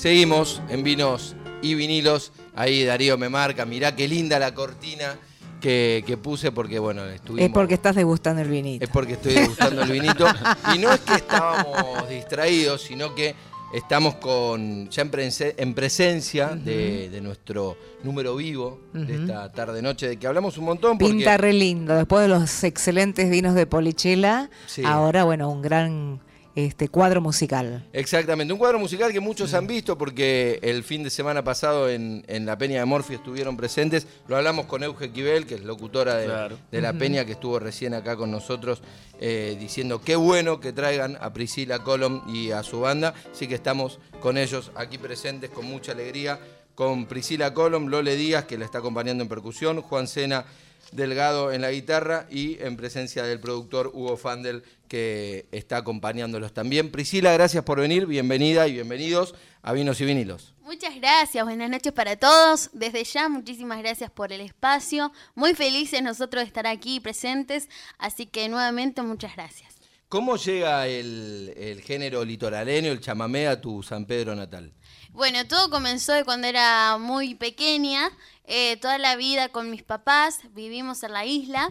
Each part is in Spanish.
Seguimos en vinos y vinilos. Ahí Darío me marca, mirá qué linda la cortina que, que puse porque, bueno, estuvimos... Es porque estás degustando el vinito. Es porque estoy degustando el vinito. Y no es que estábamos distraídos, sino que estamos con ya en, prese- en presencia de, de nuestro número vivo de esta tarde-noche, de que hablamos un montón. Porque, Pinta re lindo. Después de los excelentes vinos de Polichela, Sí. ahora, bueno, un gran este cuadro musical. Exactamente, un cuadro musical que muchos han visto porque el fin de semana pasado en, en la Peña de Morphy estuvieron presentes. Lo hablamos con Euge Quibel, que es locutora de, Claro. de la Peña, que estuvo recién acá con nosotros, eh, diciendo qué bueno que traigan a Priscila Colom y a su banda. Así que estamos con ellos aquí presentes con mucha alegría. Con Priscila Colom, Lole Díaz, que la está acompañando en percusión, Juan Sena Delgado en la guitarra y en presencia del productor Hugo Fandel que está acompañándolos también. Priscila, gracias por venir, bienvenida y bienvenidos a Vinos y Vinilos. Muchas gracias, buenas noches para todos. Desde ya, muchísimas gracias por el espacio. Muy felices nosotros de estar aquí presentes, así que nuevamente muchas gracias. ¿Cómo llega el, género litoraleño, el chamamé, a tu San Pedro natal? Bueno, todo comenzó de cuando era muy pequeña, eh, toda la vida con mis papás, vivimos en la isla.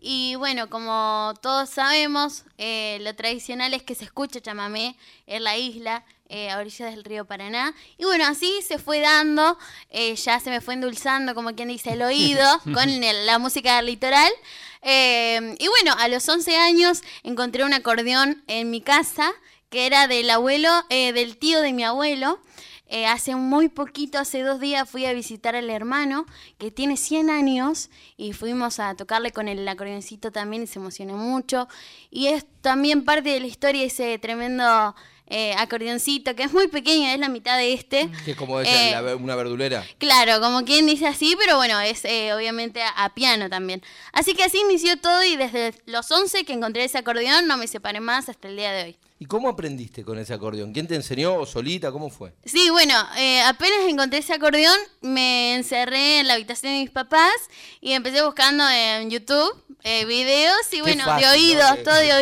Y bueno, como todos sabemos, eh, lo tradicional es que se escucha chamamé en la isla, eh, a orillas del río Paraná. Y bueno, así se fue dando, eh, ya se me fue endulzando, como quien dice, el oído con el- la música del litoral. Eh, y bueno, a los 11 años encontré un acordeón en mi casa, que era del abuelo, eh, del tío de mi abuelo. Eh, hace muy poquito, hace dos días, fui a visitar al hermano que tiene 100 años y fuimos a tocarle con el acordeoncito también y se emocionó mucho. Y es también parte de la historia ese tremendo eh, acordeoncito que es muy pequeño, es la mitad de este. Que es como Eh, una verdulera. Claro, como quien dice así, pero bueno, es eh, obviamente a, a piano también. Así que así inició todo y desde los 11 que encontré ese acordeón no me separé más hasta el día de hoy. ¿Y cómo aprendiste con ese acordeón? ¿Quién te enseñó o solita? ¿Cómo fue? Sí, bueno, eh, apenas encontré ese acordeón, me encerré en la habitación de mis papás y empecé buscando en YouTube eh, videos y Qué bueno, fácil, de oído, ¿no? Todo de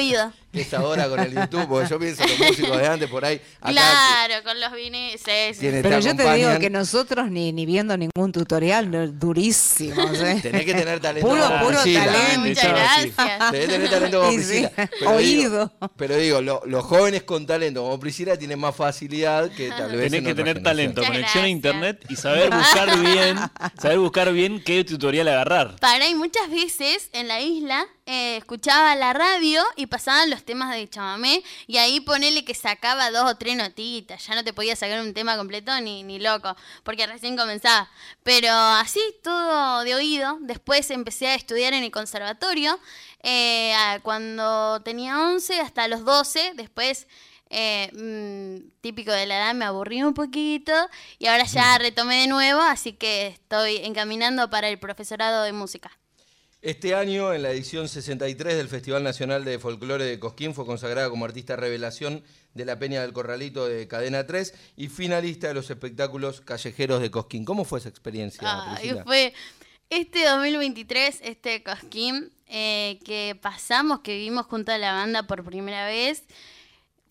oído. Esta hora con el YouTube, porque yo pienso en los músicos de antes por ahí. Acá Claro, con los vinilos, sí, sí. Quienes Pero yo te digo que nosotros ni, ni viendo ningún tutorial, no, durísimos. ¿eh? Tenés que tener talento. Puro, como puro Priscila. talento. Muchas sí. gracias. Tenés que tener talento como Priscila. oído. Digo, pero digo, lo- los jóvenes con talento como Priscila tienen más facilidad que tal vez. Tenés en que otra tener generación. talento, Muchas conexión a internet y saber buscar bien, saber buscar bien qué tutorial agarrar. Para y muchas veces en la isla eh, escuchaba la radio y pasaban los temas de chamamé y ahí ponele que sacaba dos o tres notitas, ya no te podía sacar un tema completo ni, ni loco, porque recién comenzaba. Pero así todo de oído, después empecé a estudiar en el conservatorio, eh, cuando tenía 11 hasta los 12, después... eh, mm, típico de la edad, me aburrí un poquito y ahora ya retomé de nuevo, así que estoy encaminando para el profesorado de música. Este año, en la edición 63 del Festival Nacional de Folclore de Cosquín, fue consagrada como artista revelación de la Peña del Corralito de Cadena 3 y finalista de los espectáculos callejeros de Cosquín. ¿Cómo fue esa experiencia, Priscila? fue este 2023, este Cosquín, eh, que pasamos, que vivimos junto a la banda por primera vez,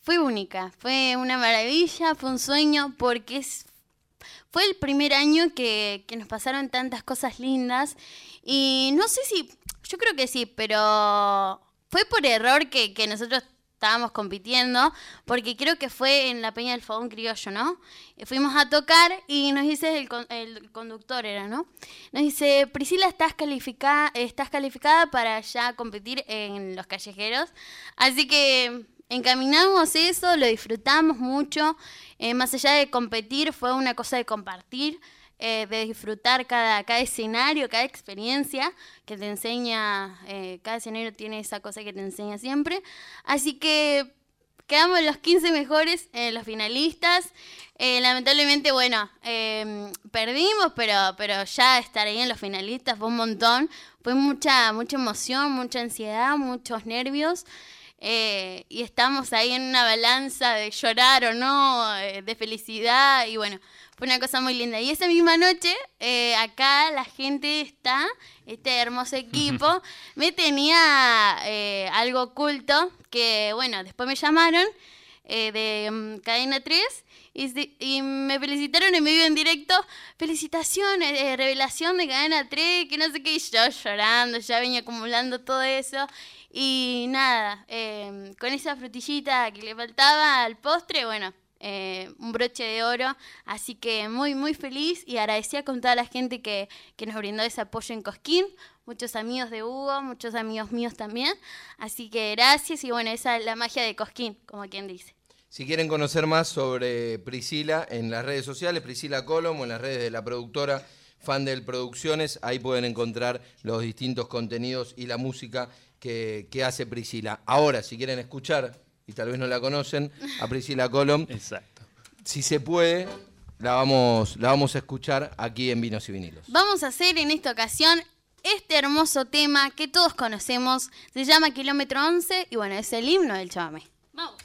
fue única, fue una maravilla, fue un sueño, porque es, fue el primer año que, que nos pasaron tantas cosas lindas. Y no sé si, yo creo que sí, pero fue por error que, que nosotros estábamos compitiendo, porque creo que fue en la Peña del Fogón Criollo, ¿no? Fuimos a tocar y nos dice el, el conductor, era, ¿no? Nos dice, Priscila, estás calificada, estás calificada para ya competir en los callejeros. Así que encaminamos eso, lo disfrutamos mucho. Eh, más allá de competir, fue una cosa de compartir, eh, de disfrutar cada, escenario, cada experiencia que te enseña, eh, cada escenario tiene esa cosa que te enseña siempre. Así que quedamos los 15 mejores, los finalistas. Lamentablemente, bueno, eh, perdimos, pero, pero ya estar ahí en los finalistas fue un montón. Fue mucha, mucha emoción, mucha ansiedad, muchos nervios. Eh, y estamos ahí en una balanza de llorar o no, eh, de felicidad. Y bueno, fue una cosa muy linda. Y esa misma noche, eh, acá la gente está, este hermoso equipo, me tenía eh, algo oculto que, bueno, después me llamaron eh, de mm, Cadena 3 y, me felicitaron en vivo en directo. Felicitaciones, eh, revelación de Cadena 3, que no sé qué, y yo llorando, ya venía acumulando todo eso. Y nada, eh, con esa frutillita que le faltaba al postre, bueno, eh, un broche de oro. Así que muy, muy feliz y agradecida con toda la gente que, que nos brindó ese apoyo en Cosquín. Muchos amigos de Hugo, muchos amigos míos también. Así que gracias y bueno, esa es la magia de Cosquín, como quien dice. Si quieren conocer más sobre Priscila en las redes sociales, Priscila Colom o en las redes de la productora Fandel Producciones, ahí pueden encontrar los distintos contenidos y la música que, que hace Priscila. Ahora, si quieren escuchar, y tal vez no la conocen, a Priscila Colom, Exacto. si se puede, la vamos, la vamos a escuchar aquí en Vinos y Vinilos. Vamos a hacer en esta ocasión este hermoso tema que todos conocemos. Se llama Kilómetro 11 y bueno, es el himno del chamamé. Vamos.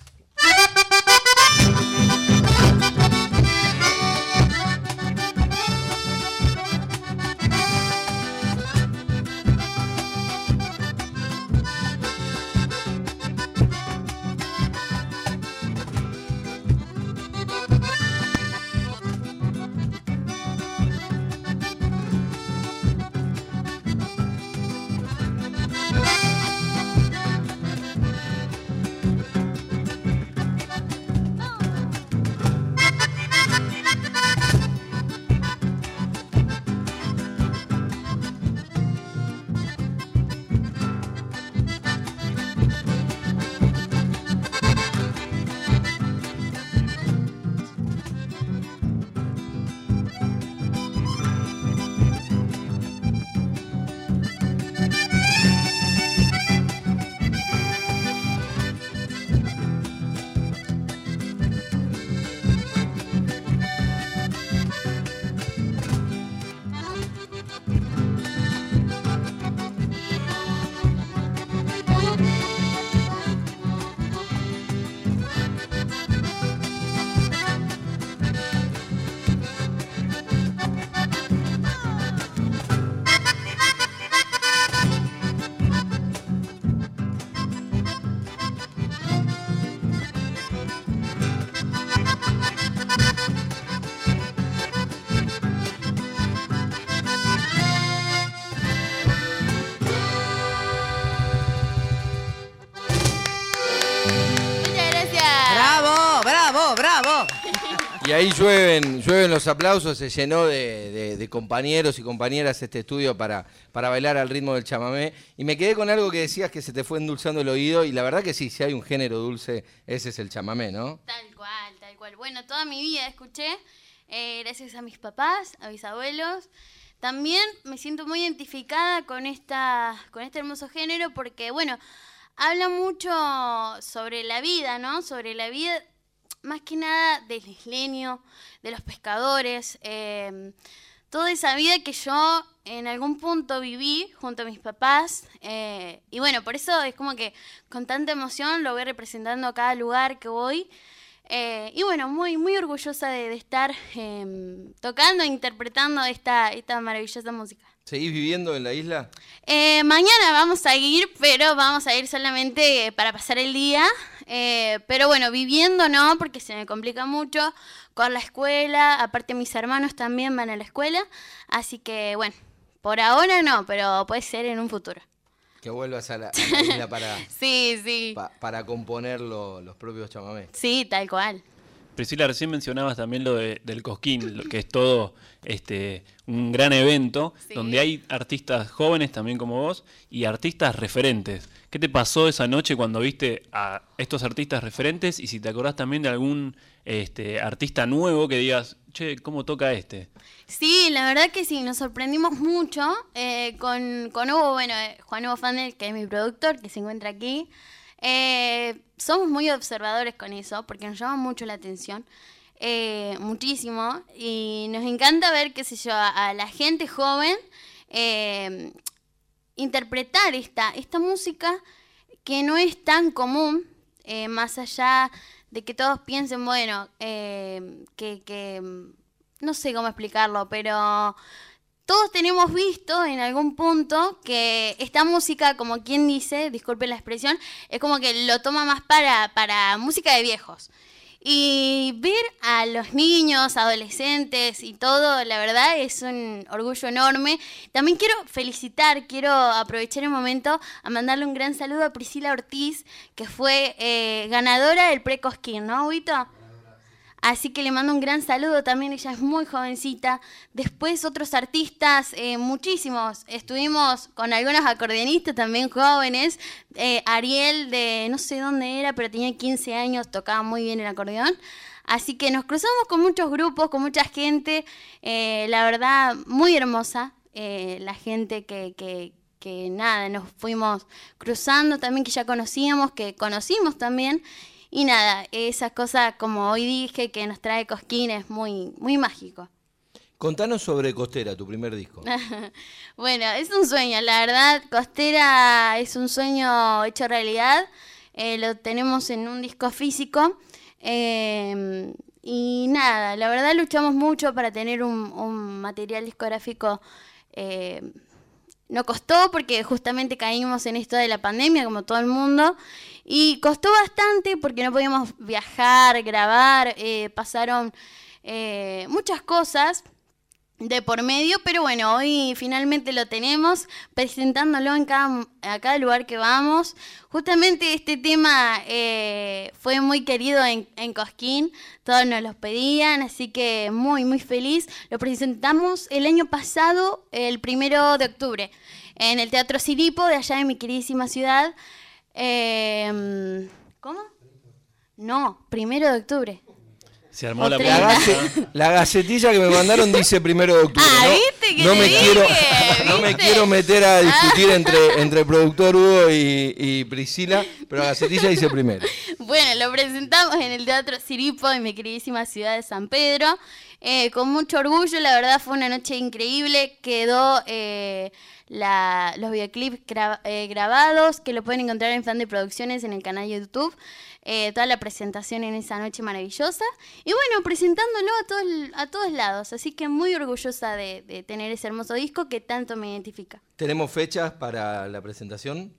Ahí llueven, los aplausos, se llenó de compañeros y compañeras este estudio para, para bailar al ritmo del chamamé. Y me quedé con algo que decías que se te fue endulzando el oído, y la verdad que sí, si hay un género dulce, ese es el chamamé, ¿no? Tal cual, tal cual. Bueno, toda mi vida escuché, eh, gracias a mis papás, a mis abuelos. También me siento muy identificada con, esta, con este hermoso género porque, bueno, habla mucho sobre la vida, ¿no? Sobre la vida, más que nada del isleño, de los pescadores, eh, toda esa vida que yo en algún punto viví junto a mis papás. eh, y bueno, por eso es como que con tanta emoción lo voy representando a cada lugar que voy. Eh, y bueno, muy, muy orgullosa de, de estar em, tocando e interpretando esta, esta maravillosa música. ¿Seguís viviendo en la isla? Eh, mañana vamos a ir, pero vamos a ir solamente para pasar el día. Eh, pero bueno, viviendo no, porque se me complica mucho con la escuela. Aparte mis hermanos también van a la escuela. Así que bueno, por ahora no, pero puede ser en un futuro. Que vuelvas a la, a la isla para, Sí, sí. pa- para componer lo- los propios chamamés. Sí, tal cual. Priscila, recién mencionabas también lo de- del Cosquín, lo que es todo este un gran evento Sí. donde hay artistas jóvenes también como vos y artistas referentes. ¿Qué te pasó esa noche cuando viste a estos artistas referentes y si te acordás también de algún este, artista nuevo que digas, che, ¿cómo toca este? Sí, la verdad que sí, nos sorprendimos mucho eh, con, con Hugo, bueno, eh, Juan Hugo Fandel, que es mi productor, que se encuentra aquí. Eh, somos muy observadores con eso, porque nos llama mucho la atención, eh, muchísimo, y nos encanta ver, qué sé yo, a, la gente joven eh, interpretar esta, esta música que no es tan común, eh, más allá de que todos piensen, bueno, eh, que, que, no sé cómo explicarlo, pero todos tenemos visto en algún punto que esta música, como quien dice, disculpe la expresión, es como que lo toma más para, para música de viejos. Y ver a los niños, adolescentes y todo, la verdad es un orgullo enorme. También quiero felicitar, quiero aprovechar el momento a mandarle un gran saludo a Priscila Ortiz, que fue eh, ganadora del Precosquín, ¿no, Huito? Así que le mando un gran saludo también, ella es muy jovencita. Después otros artistas, eh, muchísimos. Estuvimos con algunos acordeonistas también jóvenes. Eh, Ariel de no sé dónde era, pero tenía 15 años, tocaba muy bien el acordeón. Así que nos cruzamos con muchos grupos, con mucha gente. Eh, la verdad, muy hermosa. la gente que, que, que nada, nos fuimos cruzando también, que ya conocíamos, que conocimos también. Y nada, esa cosa, como hoy dije, que nos trae Cosquín es muy, muy mágico. Contanos sobre Costera, tu primer disco. bueno, es un sueño, la verdad. Costera es un sueño hecho realidad. Eh, lo tenemos en un disco físico. Em, y nada, la verdad luchamos mucho para tener un, material discográfico. Eh, no costó porque justamente caímos en esto de la pandemia, como todo el mundo. Y costó bastante porque no podíamos viajar, grabar, eh, pasaron eh, muchas cosas de por medio, pero bueno, hoy finalmente lo tenemos presentándolo en cada, a cada lugar que vamos. Justamente este tema eh, fue muy querido en, Cosquín, todos nos lo pedían, así que muy, muy feliz. Lo presentamos el año pasado, el primero de octubre, en el Teatro Siripo de allá en mi queridísima ciudad. Em, ¿Cómo? No, primero de octubre. Se armó la, la, gacetilla que me mandaron dice primero de octubre. Ah, ¿no? ¿viste que no te me dije? quiero, ¿Viste? no me quiero meter a discutir entre, entre el productor Hugo y, y Priscila, pero la gacetilla dice primero. Bueno, lo presentamos en el Teatro Siripo, en mi queridísima ciudad de San Pedro. Eh, con mucho orgullo, la verdad fue una noche increíble. Quedó eh, la- los videoclips gra- eh, grabados, que lo pueden encontrar en Fan de Producciones en el canal de YouTube. Eh, toda la presentación en esa noche maravillosa. Y bueno, presentándolo a todos, a todos lados. Así que muy orgullosa de, de tener ese hermoso disco que tanto me identifica. ¿Tenemos fechas para la presentación?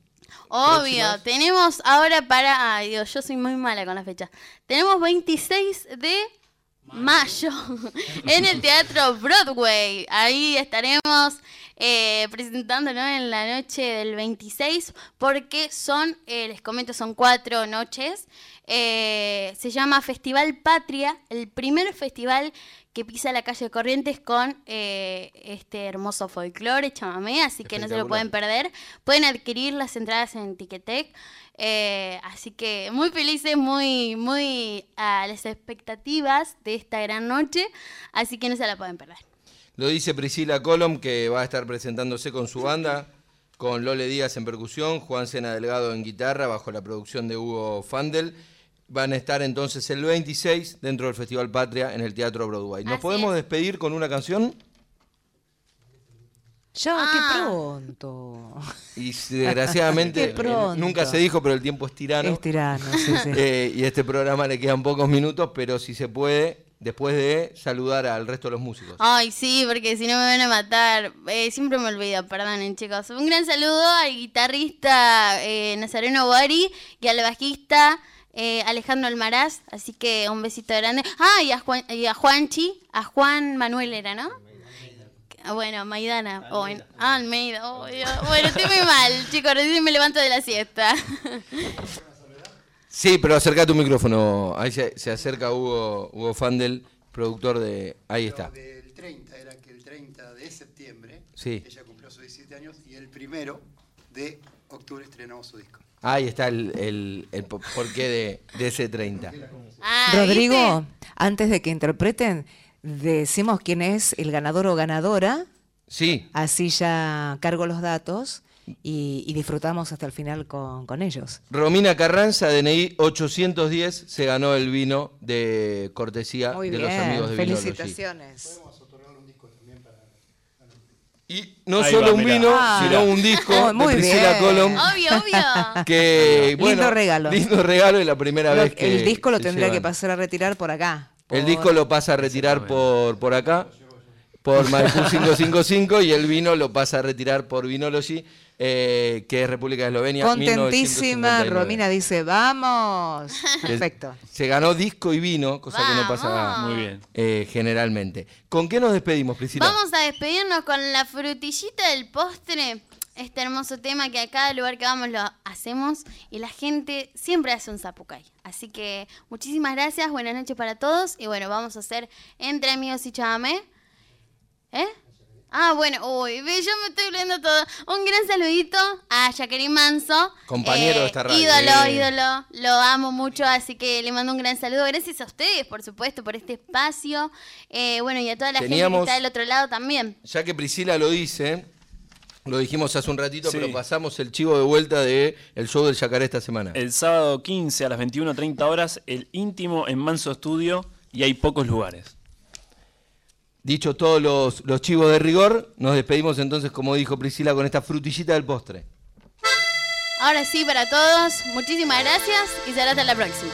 Obvio, Próximas. tenemos ahora para. Ay, Dios, yo soy muy mala con las fechas. Tenemos 26 de mayo en el Teatro Broadway. Ahí estaremos eh, presentándolo en la noche del 26, porque son, eh, les comento, son cuatro noches. Eh, se llama Festival Patria, el primer festival que pisa la calle Corrientes con eh, este hermoso folclore, chamamé, así que no se lo pueden perder. Pueden adquirir las entradas en Ticketek. eh, así que muy felices, muy, muy a las expectativas de esta gran noche. Así que no se la pueden perder. Lo dice Priscila Colom, que va a estar presentándose con su banda, con Lole Díaz en percusión, Juan Sena Delgado en guitarra, bajo la producción de Hugo Fandel. Van a estar entonces el 26 dentro del Festival Patria en el Teatro Broadway. ¿Nos Así podemos es. despedir con una canción? Ya, Ah. qué pronto. Y desgraciadamente, Qué pronto. nunca se dijo, pero el tiempo es tirano. Es tirano, sí, sí. Eh, y a este programa le quedan pocos minutos, pero si se puede, después de saludar al resto de los músicos. Ay, sí, porque si no me van a matar. Eh, siempre me olvido, perdonen, chicos. Un gran saludo al guitarrista eh, Nazareno Bari y al bajista eh, Alejandro Almaraz. Así que un besito grande. Ah, y a, Juan, y a Juanchi, a Juan Manuel era, ¿no? Bueno, Maidana. Oh, en- ah, Almeida. Oh. Bueno, estoy muy mal, chicos. Recién me levanto de la siesta. Sí, pero acerca tu micrófono. Ahí se, se acerca Hugo, Hugo Fandel, productor de... Ahí está. Del 30, era que el 30 de septiembre Sí. ella cumplió sus 17 años y el primero de octubre estrenamos su disco. Ahí está el, el, el po- porqué de, de ese 30. Ah, Rodrigo, ¿viste? antes de que interpreten, decimos quién es el ganador o ganadora, Sí, así ya cargo los datos y, y disfrutamos hasta el final con, con ellos. Romina Carranza, DNI 810, se ganó el vino de cortesía Muy de bien, los amigos de Vinology. felicitaciones. Y no Ahí solo va, un mirá. vino, Ah. sino un disco Oh, de muy Priscila bien. Colom. Obvio, obvio. Que, Lindo bueno, regalo. Lindo regalo y la primera Lo- vez que. el disco lo se tendría que llevan. pasar a retirar por acá. El por- disco lo pasa a retirar por, por acá, por Maipú 555 y el vino lo pasa a retirar por Vinology, eh, que es República de Eslovenia. Contentísima, 1959. Romina dice, vamos. Perfecto. Se ganó disco y vino, cosa que no pasa Vamos. Muy bien. eh, generalmente. ¿Con qué nos despedimos, Priscila? Vamos a despedirnos con la frutillita del postre. Este hermoso tema que a cada lugar que vamos lo hacemos y la gente siempre hace un zapucay. Así que muchísimas gracias, buenas noches para todos y bueno, vamos a hacer entre amigos y chamamé. ¿Eh? Ah, bueno, uy, ve, yo me estoy leyendo todo. Un gran saludito a Jacqueline Manso. eh, Compañero de esta radio. Ídolo, ídolo. Lo amo mucho, así que le mando un gran saludo. Gracias a ustedes, por supuesto, por este espacio. Eh, bueno, y a toda la gente que está del otro lado también. Ya que Priscila lo dice, lo dijimos hace un ratito, Sí. pero pasamos el chivo de vuelta de el show del Yacaré esta semana. El sábado 15 a las 21.30 horas, el íntimo en Manso Estudio y hay pocos lugares. Dicho todos los, los chivos de rigor, nos despedimos entonces, como dijo Priscila, con esta frutillita del postre. Ahora sí, para todos, muchísimas gracias y será hasta la próxima.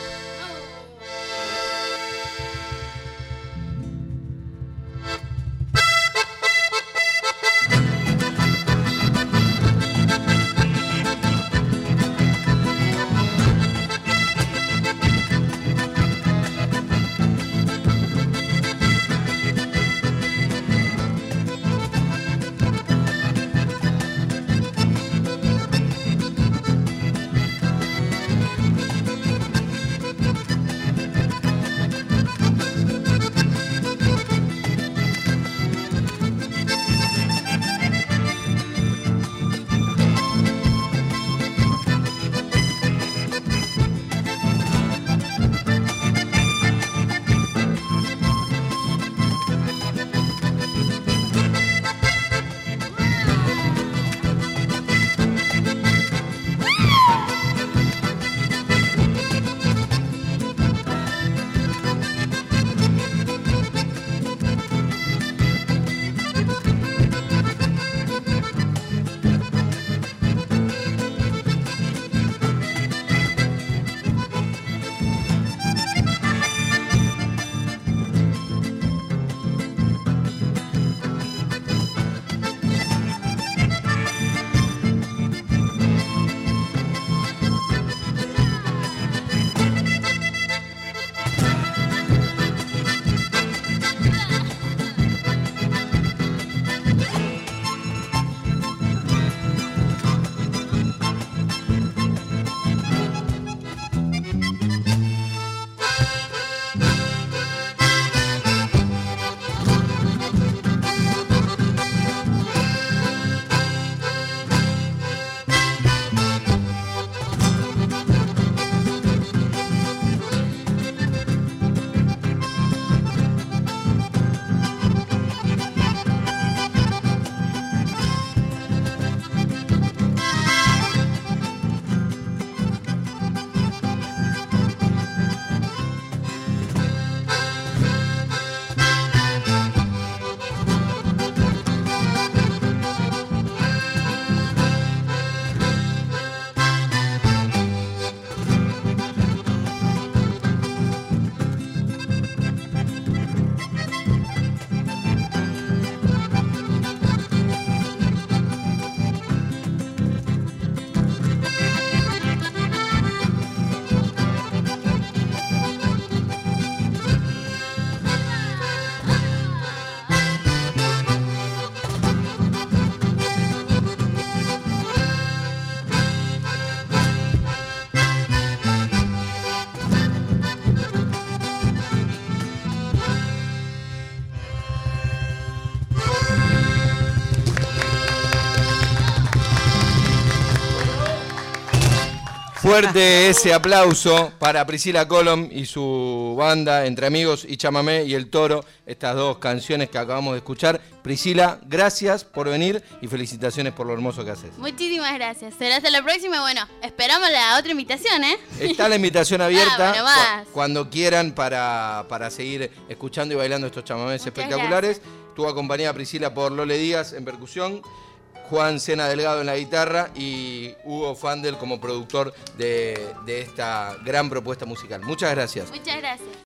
Fuerte ese aplauso para Priscila Colom y su banda Entre Amigos y Chamamé y El Toro, estas dos canciones que acabamos de escuchar. Priscila, gracias por venir y felicitaciones por lo hermoso que haces. Muchísimas gracias. Será hasta la próxima. Bueno, esperamos la otra invitación, ¿eh? Está la invitación abierta Ah, bueno, cu- cuando quieran para, para seguir escuchando y bailando estos chamamés Muchas espectaculares. Estuvo acompañada Priscila por Lole Díaz en percusión, Juan Sena Delgado en la guitarra y Hugo Fandel como productor de, de esta gran propuesta musical. Muchas gracias. Muchas gracias.